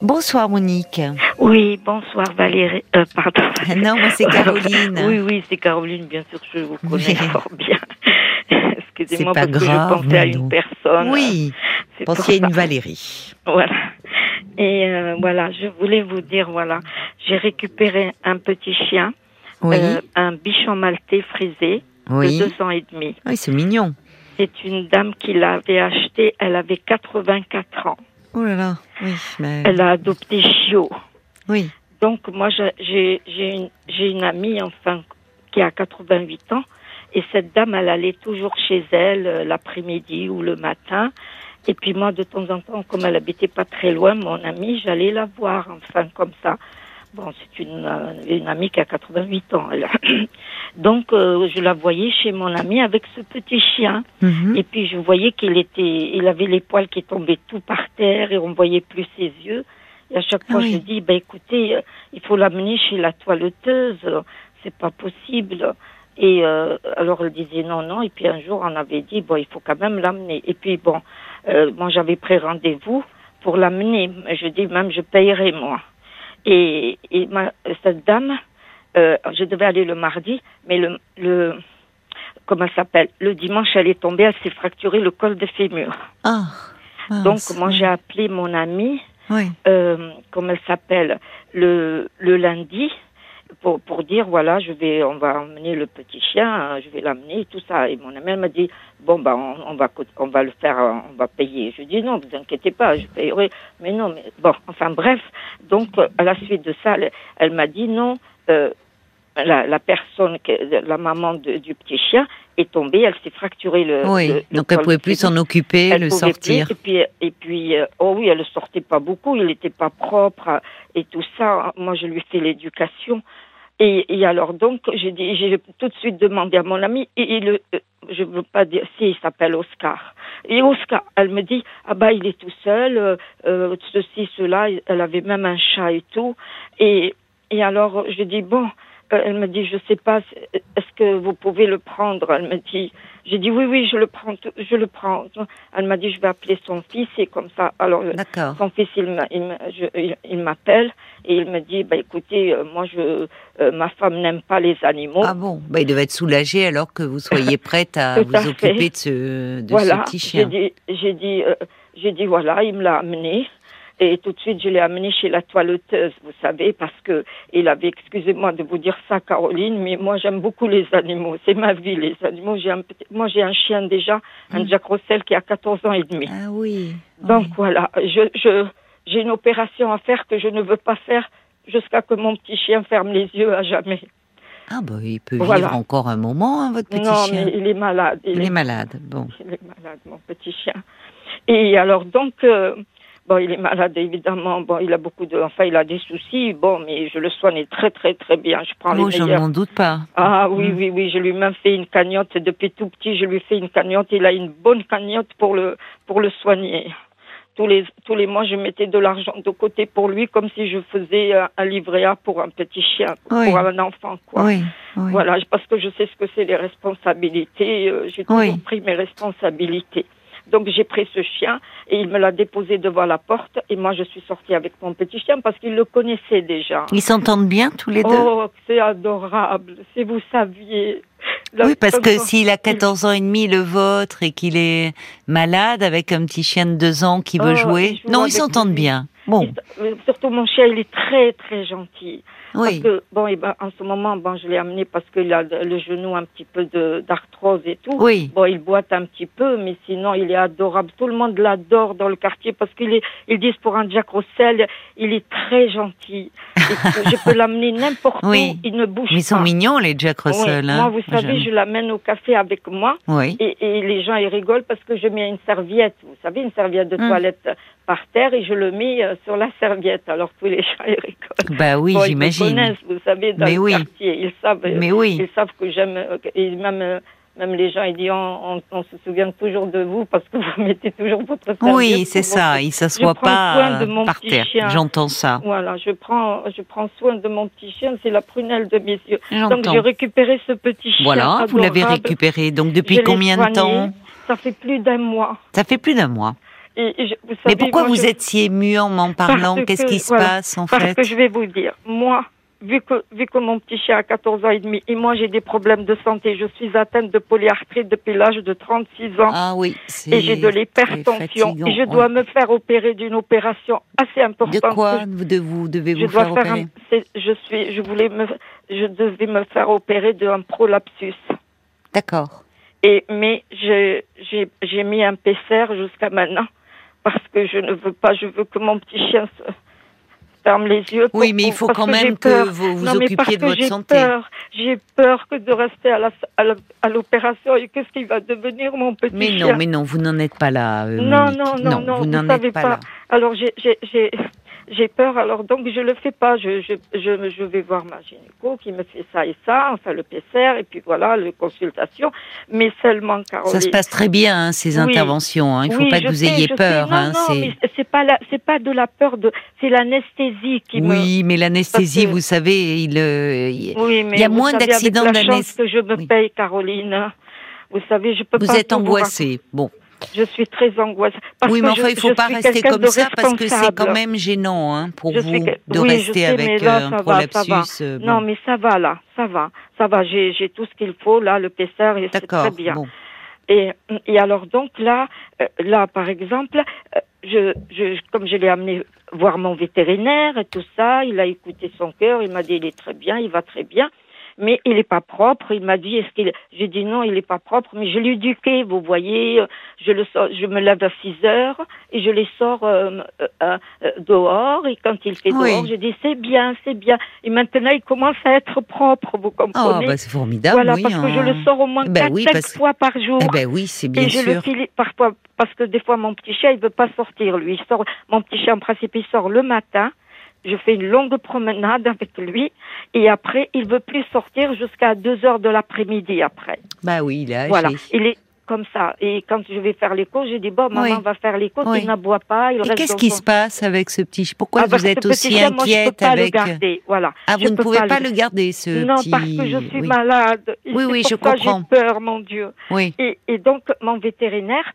Bonsoir Monique. Oui, bonsoir Valérie. Euh, pardon. Non, moi c'est Caroline. oui, oui, c'est Caroline, bien sûr, je vous connais fort bien. Excusez-moi parce grave, que je pensais à une personne. Oui, C'est pensiez à une. Valérie. Voilà. Et euh, voilà, je voulais vous dire, voilà, j'ai récupéré un petit chien, Oui, euh, un bichon maltais frisé oui. de deux ans et demi. Oui, c'est mignon. C'est une dame qui l'avait acheté, elle avait 84 ans. Oh là là, oui. mais- Elle a adopté Chio. Oui, Donc moi j'ai- une, j'ai une amie enfin qui a 88 ans et cette dame elle allait toujours chez elle euh, l'après-midi ou le matin et puis moi de temps en temps comme elle habitait pas très loin mon amie j'allais la voir enfin comme ça. Bon c'est une euh, une amie qui a 88 ans elle. Donc euh, je la voyais chez mon amie avec ce petit chien mhm. et puis je voyais qu'il était, il avait les poils qui tombaient tout par terre et on voyait plus ses yeux. Et à chaque Ah fois, oui. je dis, bah écoutez, euh, il faut l'amener chez la toiletteuse, c'est pas possible. Et euh, alors elle disait non, non. Et puis un jour, on avait dit, bon, il faut quand même l'amener. Et puis bon, euh, moi j'avais pris rendez-vous pour l'amener. Je dis même, je payerai moi. Et, et ma, cette dame, euh, je devais aller le mardi, mais le, le comment s'appelle Le dimanche, elle est tombée, elle s'est fracturé le col de fémur. Ah. Donc, moi, oui. j'ai appelé mon amie, Oui, euh, comment elle s'appelle, le, le lundi, pour, pour dire, voilà, je vais, on va emmener le petit chien, euh, je vais l'amener, tout ça. Et mon amie, m'a dit, bon, bah, on, va, on va le faire, euh, on va payer. Je dis, non, vous inquiétez pas, je payerai. Mais non, mais bon, enfin, bref. Donc, euh, à la suite de ça, elle, elle m'a dit, non, euh, la, la personne, la maman de- du petit chien est tombée, elle s'est fracturé le. oui. le- le Donc elle col pouvait plus s'en occuper, Elle le sortir. plus. Et puis, et puis euh, oh oui, elle ne sortait pas beaucoup, il n'était pas propre euh, et tout ça. Moi, je lui fais l'éducation. Et, et alors donc, j'ai tout de suite demandé à mon ami, et, et le, euh, je veux pas dire, si il s'appelle Oscar. Et Oscar, elle me dit, ah bah il est tout seul, euh, ceci, cela. Elle avait même un chat et tout. Et, et alors, je dis bon. Euh, Elle me dit, je sais pas, est-ce que vous pouvez le prendre? Elle me dit, j'ai dit oui, oui, je le prends, je le prends. Elle m'a dit, je vais appeler son fils et comme ça. Alors, euh, son fils, il m'appelle et il me dit, bah écoutez, euh, moi, je, euh, ma femme n'aime pas les animaux. Ah bon? Bah, Il devait être soulagé alors que vous soyez prête à vous fait. occuper de ce, de voilà. ce petit J'ai chien. dit, j'ai dit, euh, j'ai dit voilà, il me l'a amené. Et tout de suite, je l'ai amené chez la toiletteuse, vous savez, parce que il avait, excusez-moi de vous dire ça, Caroline, mais moi j'aime beaucoup les animaux. C'est ma vie, les animaux. J'ai un petit- moi j'ai un chien déjà, un Mm. Jack Russell qui a 14 ans et demi. Ah oui. Donc oui. voilà, je, je, j'ai une opération à faire que je ne veux pas faire jusqu'à que mon petit chien ferme les yeux à jamais. Ah bah il peut Voilà. vivre encore un moment, hein, votre petit non, chien. mais il est malade. Il est malade. Bon. Il est malade, mon petit chien. Et alors donc, euh, bon, il est malade évidemment. Bon, il a beaucoup de, enfin, il a des soucis. Bon, mais je le soigne très très très bien. Je prends Oh, les je meilleurs. n'en doute pas. Ah oui Mm. oui oui, je lui même fait une cagnotte depuis tout petit. Je lui fais une cagnotte. Il a une bonne cagnotte pour le pour le soigner. Tous les tous les mois, je mettais de l'argent de côté pour lui, comme si je faisais euh, un livret A pour un petit chien, Oui. pour un enfant quoi. Oui. oui. Voilà, parce que je sais ce que c'est les responsabilités. euh, j'ai toujours pris mes responsabilités. Donc j'ai pris ce chien et il me l'a déposé devant la porte et moi je suis sortie avec mon petit chien parce qu'il le connaissait déjà. Ils s'entendent bien tous les deux? Oh, c'est adorable, si vous saviez. La- Oui, parce que s'il a 14 ans et demi, le vôtre, et qu'il est malade avec un petit chien de 2 ans qui veut Oh, jouer. non, ils s'entendent bien. Bon, euh, Surtout mon chien, il est très très gentil. Parce oui. que bon, et ben, en ce moment, bon, je l'ai amené parce qu'il a le genou un petit peu d'arthrose et tout. Oui. Bon, il boite un petit peu, mais sinon, il est adorable. Tout le monde l'adore dans le quartier parce qu'il est, ils disent pour un Jack Russell, il est très gentil. Je peux l'amener n'importe Oui. où, il ne bouge Mais ils sont pas. mignons, les Jack Oui. Russell. hein. Moi, vous savez, je l'amène au café avec moi Oui. et, et les gens ils rigolent parce que je mets une serviette, vous savez, une serviette de Mm. toilette par terre et je le mets euh, sur la serviette. Alors tous les gens ils rigolent. Bah oui, Bon, ils me j'imagine. connaissent, vous savez, dans Mais le oui. quartier, ils savent. euh, Mais oui. ils savent que j'aime, euh, et même, même les gens, ils disent, on, on, on se souvient toujours de vous parce que vous mettez toujours votre serviette. Oui, c'est ça. votre- Il s'assoit Je prends soin pas euh, par terre. J'entends ça. Voilà, je prends, je prends soin de mon petit chien, c'est la prunelle de mes yeux. Donc j'ai récupéré ce petit chien. Voilà, vous l'avez récupéré. Donc depuis combien de temps Ça fait plus d'un mois. Ça fait plus d'un mois. Et, je- vous Mais pourquoi moi, vous je- êtes si ému en m'en parlant? Parce Qu'est-ce que- qui se voilà, passe en Parce fait? que je vais vous dire, moi, vu que, vu que mon petit chien a 14 ans et demi, et moi j'ai des problèmes de santé, je suis atteinte de polyarthrite depuis l'âge de 36 ans. Ah oui, Et j'ai de l'hypertension. Et je ouais. dois me faire opérer d'une opération assez importante. De quoi vous, de, vous devez je vous dois faire faire opérer? un, je suis, je voulais me, je devais me faire opérer d'un prolapsus. D'accord. Et mais j'ai mis un PCR jusqu'à maintenant parce que je ne veux pas, je veux que mon petit chien se ferme les yeux. pour- Oui, mais il faut quand même que vous vous Non, mais parce occupiez de que votre j'ai santé. Peur. J'ai peur que de rester à l'opération et qu'est-ce qu'il va devenir mon petit Mais chien. non, mais non, vous n'en êtes pas là. euh, Non, non, non, non, vous vous n'en savez êtes pas, pas. là. Alors j'ai j'ai peur alors donc je le fais pas. Je je je je vais voir ma gynéco qui me fait ça et ça, enfin le PCR et puis voilà les consultations. Mais seulement Caroline. Ça se passe très bien hein, ces Oui. interventions. hein. Il ne faut Oui, pas que vous sais, ayez peur. sais. Non, hein, non, c'est- mais c'est pas la, c'est pas de la peur de, c'est l'anesthésie qui me. Oui, mais l'anesthésie, que- vous savez, il, euh, il- Oui, mais il y a vous moins d'accidents d'anesthésie. chance que je me Oui. paye, Caroline. Vous savez, je peux vous pas. êtes vous angoissée. Bon. Je suis très angoissée. Parce oui, mais enfin, il je faut pas rester comme ça parce que c'est quand même gênant hein, pour Je vous suis de oui, rester sais, avec là, euh, un va, prolapsus. euh, Non, mais ça va là, ça va, ça va. J'ai, j'ai tout ce qu'il faut là, le PCR, c'est très bien. Bon. Et, et alors donc là, euh, là par exemple, euh, je, je, comme je l'ai amené voir mon vétérinaire et tout ça, il a écouté son cœur, il m'a dit il est très bien, il va très bien, mais il est pas propre. Il m'a dit est-ce qu'il, j'ai dit non, il est pas propre, mais je l'ai éduqué, vous voyez, je le sors, je me lève à 6 heures et je les sors euh, euh, euh, dehors et quand il fait Oui. dehors, je dis c'est bien, c'est bien. Et maintenant il commence à être propre, vous Oh, comprenez? bah, c'est formidable. Voilà, oui, parce que je hein. le sors au moins Ben 4 oui, 5 parce que- fois par jour. Eh ben oui, c'est bien Et je le file parfois parce que des fois mon petit chien il veut pas sortir lui. Il sort mon petit chien en principe il sort le matin. Je fais une longue promenade avec lui et après il veut plus sortir jusqu'à 2 heures de l'après-midi après. Bah oui, il est âgé. Voilà, il est comme ça. Et quand je vais faire l'écho, j'ai dit bon maman Oui. va faire l'écho, Oui. il n'aboie pas, il Et reste qu'est-ce qui son- se passe avec ce petit chien Pourquoi Ah, vous êtes aussi chien, moi, je peux inquiète pas avec le garder, voilà. Ah, Je vous ne pouvez pas pas le- le garder, ce Non, petit. parce que je suis oui. malade. Et Oui, oui, je comprends. J'ai peur, mon Dieu. Oui. Et, et donc, mon vétérinaire,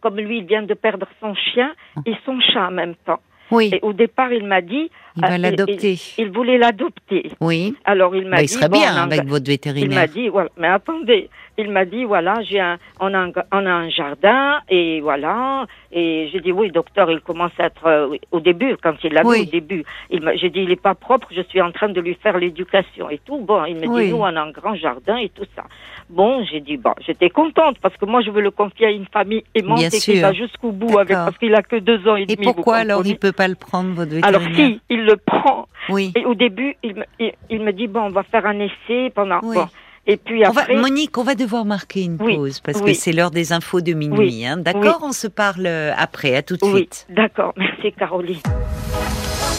comme lui, il vient de perdre son chien et son chat en même temps. Oui, Et au départ, il m'a dit, il va euh, l'adopter. il voulait l'adopter. Oui. Alors, il m'a Bah, dit, il serait bien avec votre il m'a vétérinaire. dit, voilà, mais attendez, il m'a dit, voilà, j'ai un, on a un, on a un jardin, et voilà, et j'ai dit, oui, docteur, il commence à être, euh, au début, quand il l'a Oui. vu, au début, il m'a, j'ai dit, il est pas propre, je suis en train de lui faire l'éducation et tout. Bon, il me Oui. dit, nous, on a un grand jardin et tout ça. Bon, j'ai dit, bon, j'étais contente, parce que moi, je veux le confier à une famille aimante Bien et qui va jusqu'au bout avec, parce qu'il a que deux ans et, Et demi. vous pourquoi alors il peut pas le prendre, votre alors vétérinaire si, il le prend. Oui. Et au début, il me, il, il me dit, bon, on va faire un essai pendant... Oui. Bon. Et puis On va- après... Monique, on va devoir marquer une Oui, pause parce que c'est l'heure des infos de minuit. Oui, hein. D'accord On se parle euh, après. À tout de Oui, suite. d'accord. Merci, Caroline.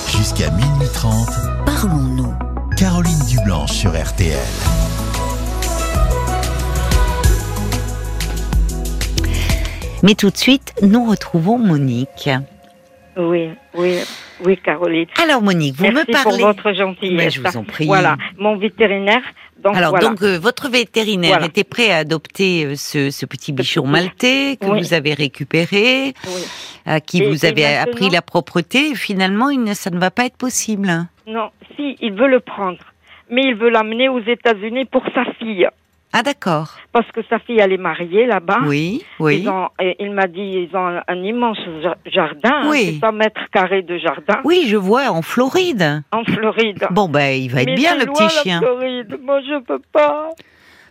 Jusqu'à minuit 30, Parlons-nous. Caroline Dublanche sur RTL. Mais tout de suite, nous retrouvons Monique. Oui, oui, oui, Caroline. Alors Monique, vous Merci me parlez. pour votre gentillesse. Mais je vous en prie. Voilà, mon vétérinaire. Donc Alors voilà. donc euh, votre vétérinaire Voilà. était prêt à adopter euh, ce, ce petit bichon petit- maltais que Oui. vous avez récupéré, Oui. à qui Et- vous avez appris la propreté. Et finalement, il ne- ça ne va pas être possible. Non, si, il veut le prendre, mais il veut l'amener aux États-Unis pour sa fille, Ah d'accord. parce que sa fille elle est mariée là-bas. Oui, oui. Ils ont, et il m'a dit, ils ont un, immense ja- jardin, hein, Oui. 600 mètres carrés de jardin Oui, je vois en Floride. en Floride. Bon ben, il va être Mais bien le loin, petit la chien. Floride. Moi, je peux pas.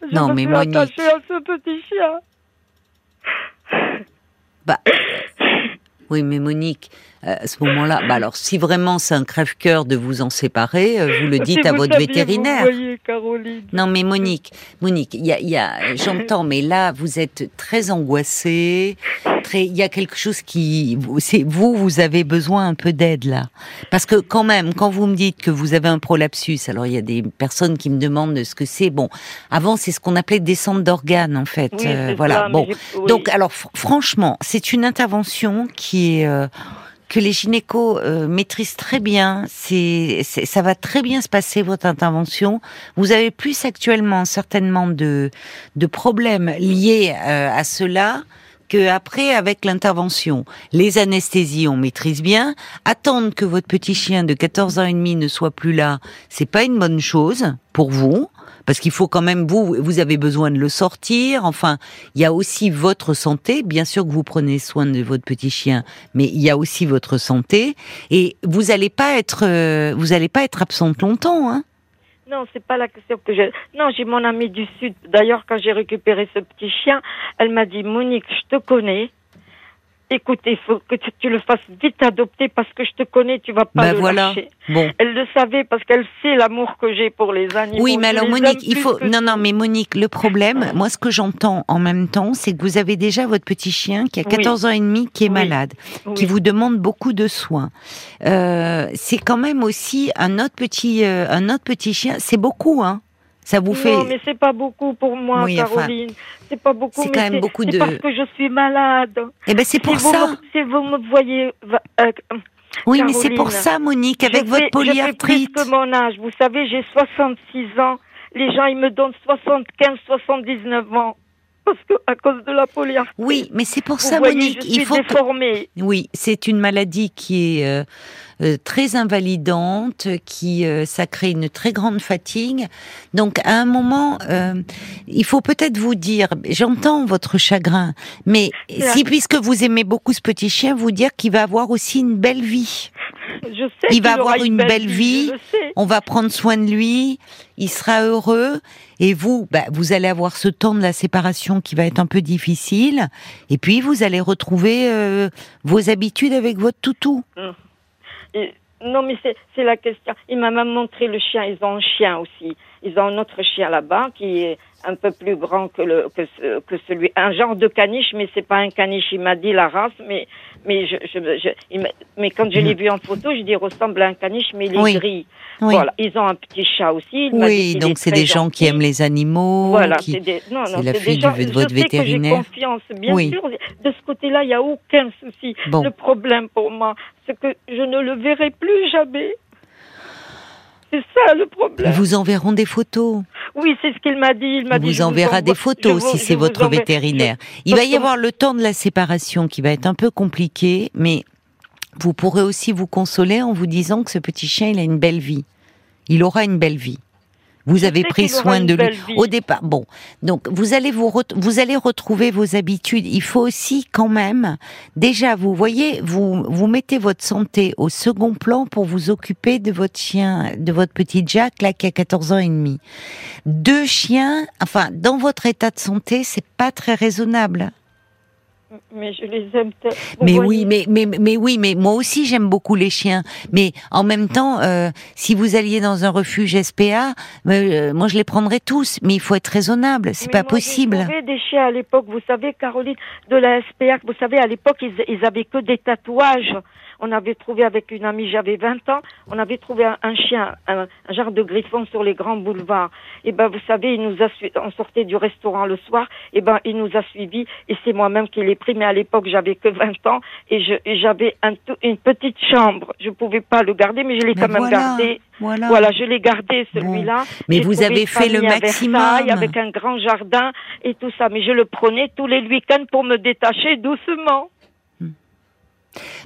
Je Non, mais suis Monique. à ce petit chien. Oui, mais Monique, euh, à ce moment-là, bah alors si vraiment c'est un crève-cœur de vous en séparer, euh, vous le dites Si à votre saviez, vétérinaire. Vous voyez, Caroline. Non, mais Monique, Monique, il y a, il y a, j'entends, mais là, vous êtes très angoissée. Très, il y a quelque chose qui, vous- c'est vous, vous avez besoin un peu d'aide là, parce que quand même, quand vous me dites que vous avez un prolapsus, alors il y a des personnes qui me demandent ce que c'est. Bon, avant c'est ce qu'on appelait descente d'organes en fait. Oui, Euh, voilà. ça, bon, oui. donc alors fr- franchement, c'est une intervention qui euh, que les gynécos euh, maîtrisent très bien. C'est- ça va très bien se passer votre intervention. Vous avez plus actuellement certainement de de problèmes liés euh, à cela que après, avec l'intervention, les anesthésies, on maîtrise bien. Attendre que votre petit chien de 14 ans et demi ne soit plus là, c'est pas une bonne chose pour vous. Parce qu'il faut quand même, vous, vous avez besoin de le sortir. Enfin, il y a aussi votre santé. Bien sûr que vous prenez soin de votre petit chien, mais il y a aussi votre santé. Et vous allez pas être, euh, vous allez pas être absente longtemps, hein. Non, c'est pas la question que j'ai. Non, j'ai mon amie du Sud. D'ailleurs, quand j'ai récupéré ce petit chien, elle m'a dit, Monique, je te connais. Écoute, il faut que tu, tu le fasses vite adopter parce que je te connais, tu vas pas Ben le voilà. lâcher. Bon. Elle le savait parce qu'elle sait l'amour que j'ai pour les animaux. Oui, mais alors Monique, il faut non non mais Monique, le problème, moi ce que j'entends en même temps, c'est que vous avez déjà votre petit chien qui a Oui. 14 ans et demi qui est Oui. malade, qui vous demande beaucoup de soins. Euh, c'est quand même aussi un autre petit euh, un autre petit chien, c'est beaucoup hein. Ça vous fait Non, mais c'est pas beaucoup pour moi, Oui, enfin, Caroline. c'est pas beaucoup. c'est mais quand même beaucoup de- parce que je suis malade. Eh ben c'est pour si vous ça. Me, si vous me voyez. euh, Oui, mais c'est pour Caroline, ça Monique avec je votre fais- Je polyarthrite. fais plus que mon âge. Vous savez, j'ai 66 ans. Les gens, ils me donnent 75, 79 ans. Parce que, à cause de la polyarthrite. Oui, mais c'est pour ça voyez, Monique, je suis il faut déformée. Oui, c'est une maladie qui est euh, euh, très invalidante, qui euh, ça crée une très grande fatigue. Donc à un moment, euh, il faut peut-être vous dire, j'entends votre chagrin, mais si puisque vous aimez beaucoup ce petit chien, vous dire qu'il va avoir aussi une belle vie. Je sais Il va avoir une belle vie. On va prendre soin de lui, il sera heureux, et vous, bah, vous allez avoir ce temps de la séparation qui va être un peu difficile, et puis vous allez retrouver euh, vos habitudes avec votre toutou. Et- non, mais c'est la question. Il m'a même montré le chien. Ils ont un chien aussi. Ils ont un autre chien là-bas qui est un peu plus grand que le que, ce- que celui, un genre de caniche, mais c'est pas un caniche. Il m'a dit la race, mais mais je, je, je- il m'a- mais quand je l'ai vu en photo, je dis il ressemble à un caniche, mais il est Oui. gris. Oui. Voilà. Ils ont un petit chat aussi. Il m'a dit Oui, donc est c'est des gens qui aiment les animaux. Voilà, qui- c'est des, non, non, c'est la c'est fille des gens, de votre je sais que vétérinaire. confiance, bien Oui. sûr. De ce côté-là, il n'y a aucun souci. Bon. Le problème pour moi, c'est que je ne le verrai plus jamais. C'est ça le Ils problème. vous enverront des photos. Oui, c'est ce qu'il m'a dit. Il m'a dit. vous enverra des photos vous- si c'est votre vétérinaire. Il va y que- avoir le temps de la séparation qui va être un peu compliqué, mais vous pourrez aussi vous consoler en vous disant que ce petit chien, il a une belle vie. Il aura une belle vie. Vous avez pris soin de lui au départ. Bon, donc vous allez vous vous allez retrouver vos habitudes. Il faut aussi quand même déjà vous voyez vous vous mettez votre santé au second plan pour vous occuper de votre chien, de votre petit Jack là qui a 14 ans et demi. Deux chiens, enfin dans votre état de santé, c'est pas très raisonnable. Mais je les aime. te- vous Mais oui, mais, mais, mais oui, mais moi aussi j'aime beaucoup les chiens. Mais en même temps, euh, si vous alliez dans un refuge SPA, euh, moi je les prendrais tous. Mais il faut être raisonnable, c'est pas moi, possible. trouvé des chiens à l'époque, vous savez, Caroline, de la SPA, vous savez, à l'époque, ils, ils avaient que des tatouages. On avait trouvé avec une amie, j'avais 20 ans, on avait trouvé un, un chien, un, un genre de griffon sur les grands boulevards. Et ben, vous savez, il nous a on sortait du restaurant le soir, et ben, il nous a suivis, et c'est moi-même qui l'ai mais à l'époque, j'avais que 20 ans, et j'avais un une petite chambre. Je pouvais pas le garder, mais je l'ai quand même voilà, gardé. Voilà. Voilà, je l'ai gardé celui-là. Mais vous avez fait le maximum. Avec un grand jardin et tout ça. Mais je le prenais tous les week-ends pour me détacher doucement.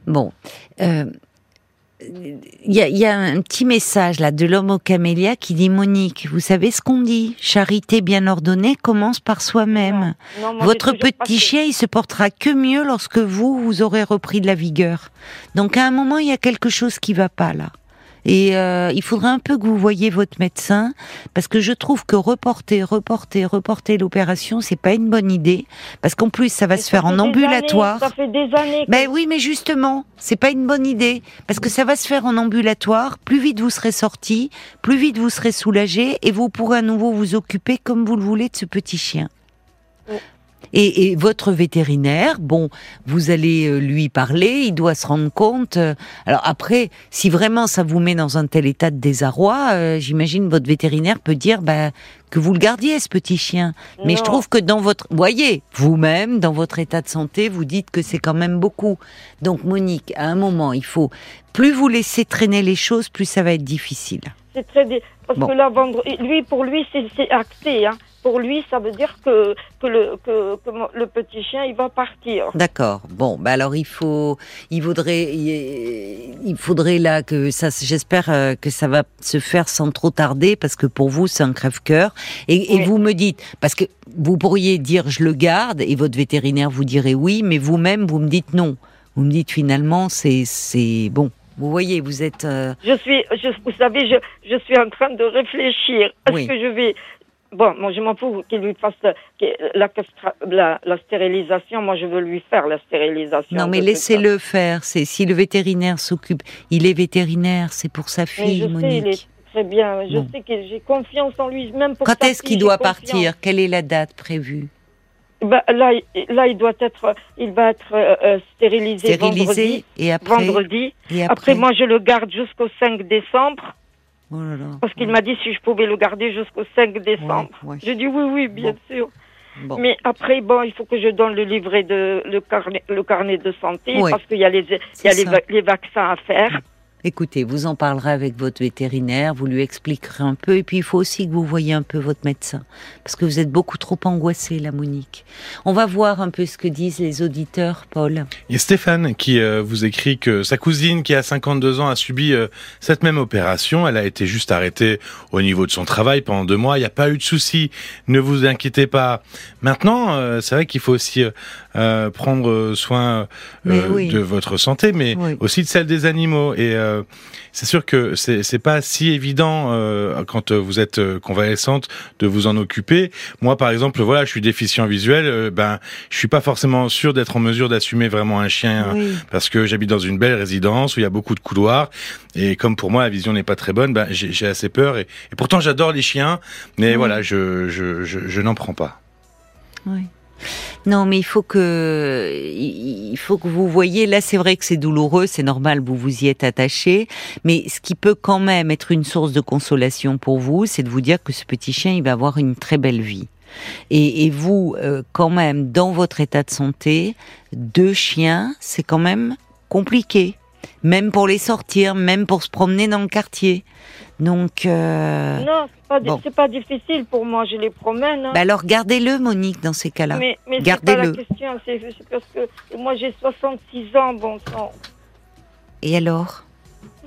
Bon. euh, Il y, a, y a un petit message là de l'homme au camélia qui dit Monique, vous savez ce qu'on dit? Charité bien ordonnée commence par soi-même. Votre petit chien, il se portera que mieux lorsque vous, vous aurez repris de la vigueur. Donc à un moment, il y a quelque chose qui va pas là. Et euh, il faudra un peu que vous voyez votre médecin, parce que je trouve que reporter, reporter, reporter l'opération, c'est pas une bonne idée, parce qu'en plus ça va se faire en ambulatoire. années, ça fait des années. que- Ben oui, mais justement, c'est pas une bonne idée parce que ça va se faire en ambulatoire. Plus vite vous serez sorti, plus vite vous serez soulagé et vous pourrez à nouveau vous occuper comme vous le voulez de ce petit chien. Oui. Et, et votre vétérinaire, bon, vous allez euh, lui parler, il doit se rendre compte. euh, Alors après, si vraiment ça vous met dans un tel état de désarroi, euh, j'imagine votre vétérinaire peut dire bah, que vous le gardiez ce petit chien. Mais je trouve que dans votre, voyez, vous-même, dans votre état de santé, vous dites que c'est quand même beaucoup. Donc Monique, à un moment, il faut plus vous laisser traîner les choses, plus ça va être difficile. C'est très parce Bon. que là, lui pour lui c'est c'est acté. Hein. Pour lui, ça veut dire que, que, le, que, que le petit chien, il va partir. D'accord. Bon, bah alors il faut, il vaudrait, il faudrait là que ça, j'espère euh, que ça va se faire sans trop tarder parce que pour vous c'est un crève-cœur. Et, et Oui. vous me dites, parce que vous pourriez dire je le garde et votre vétérinaire vous dirait oui, mais vous-même vous me dites non. Vous me dites finalement c'est, c'est bon. Vous voyez, vous êtes. euh, Je suis, je, vous savez, je, je suis en train de réfléchir. Est-ce Oui. que je vais. Bon, moi, je m'en fous qu'il lui fasse la, castra- la, la stérilisation. Moi, je veux lui faire la stérilisation. Non, mais laissez-le faire. C'est si le vétérinaire s'occupe, il est vétérinaire, c'est pour sa ça. Mais fille, je sais, il est très bien. Je Bon. sais que j'ai confiance en lui, même pour Quand est-ce fille, qu'il doit confiance. partir? Quelle est la date prévue? Bah, là, il- là, il doit être, il va être euh, euh, stérilisé, Stérilisé vendredi. et après, Vendredi. et Après, après, moi, je le garde jusqu'au 5 décembre Oh là là. parce qu'il m'a dit si je pouvais le garder jusqu'au 5 décembre. Ouais, ouais. J'ai dit oui, oui, bien Bon. sûr. Bon. Mais après, bon, il faut que je donne le livret de le carnet, le carnet de santé parce qu'il y a les, il y a les, les vaccins à faire. Écoutez, vous en parlerez avec votre vétérinaire, vous lui expliquerez un peu, et puis il faut aussi que vous voyez un peu votre médecin, parce que vous êtes beaucoup trop angoissée, la Monique. On va voir un peu ce que disent les auditeurs, Paul. Il y a Stéphane qui euh, vous écrit que sa cousine qui a 52 ans a subi euh, cette même opération. Elle a été juste arrêtée au niveau de son travail pendant deux mois. Il n'y a pas eu de souci. Ne vous inquiétez pas. Maintenant, euh, c'est vrai qu'il faut aussi euh, prendre soin euh, oui. de votre santé, mais Oui. aussi de celle des animaux. Et euh, c'est sûr que c'est pas si évident quand vous êtes convalescente de vous en occuper. Moi, par exemple, voilà, je suis déficient visuel. ben, je suis pas forcément sûr d'être en mesure d'assumer vraiment un chien Oui. parce que j'habite dans une belle résidence où il y a beaucoup de couloirs et comme pour moi la vision n'est pas très bonne, ben j'ai assez peur et, et pourtant j'adore les chiens, mais voilà, je je je, je n'en prends pas. Oui. Non, mais il faut que il faut que vous voyez. Là, c'est vrai que c'est douloureux, c'est normal, vous vous y êtes attaché. Mais ce qui peut quand même être une source de consolation pour vous, c'est de vous dire que ce petit chien, il va avoir une très belle vie. Et, et vous, euh, quand même, dans votre état de santé, deux chiens, c'est quand même compliqué. Même pour les sortir, même pour se promener dans le quartier. Donc, euh, Non, c'est pas, bon. pas difficile pour moi. Je les promène. hein. bah alors gardez-le, Monique, dans ces cas-là. mais mais c'est pas la Gardez-le. question. C'est parce que moi j'ai 66 ans, bon sang. Et alors?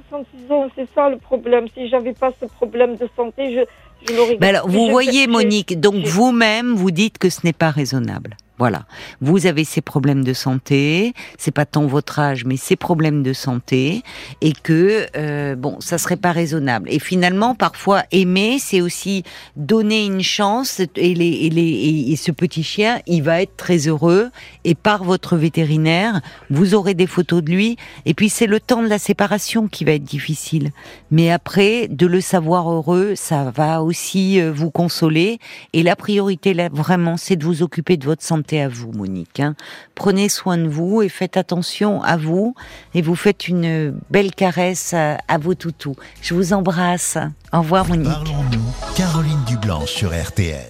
66 ans, c'est ça le problème. Si j'avais pas ce problème de santé, je, je l'aurais. Ben alors, vous voyez, Monique, donc vous-même, vous dites que ce n'est pas raisonnable. Voilà. Vous avez ces problèmes de santé, c'est pas tant votre âge, mais ces problèmes de santé, et que, euh, bon, ça serait pas raisonnable. Et finalement, parfois, aimer, c'est aussi donner une chance, et, les, et, les, et, ce petit chien, il va être très heureux, et par votre vétérinaire, vous aurez des photos de lui, et puis c'est le temps de la séparation qui va être difficile. Mais après, de le savoir heureux, ça va aussi euh, vous consoler. Et la priorité, là, vraiment, c'est de vous occuper de votre santé à vous, Monique. hein. Prenez soin de vous et faites attention à vous. Et vous faites une belle caresse à, vos toutous. Je vous embrasse. Au revoir, Monique. Caroline Dublanche sur RTL.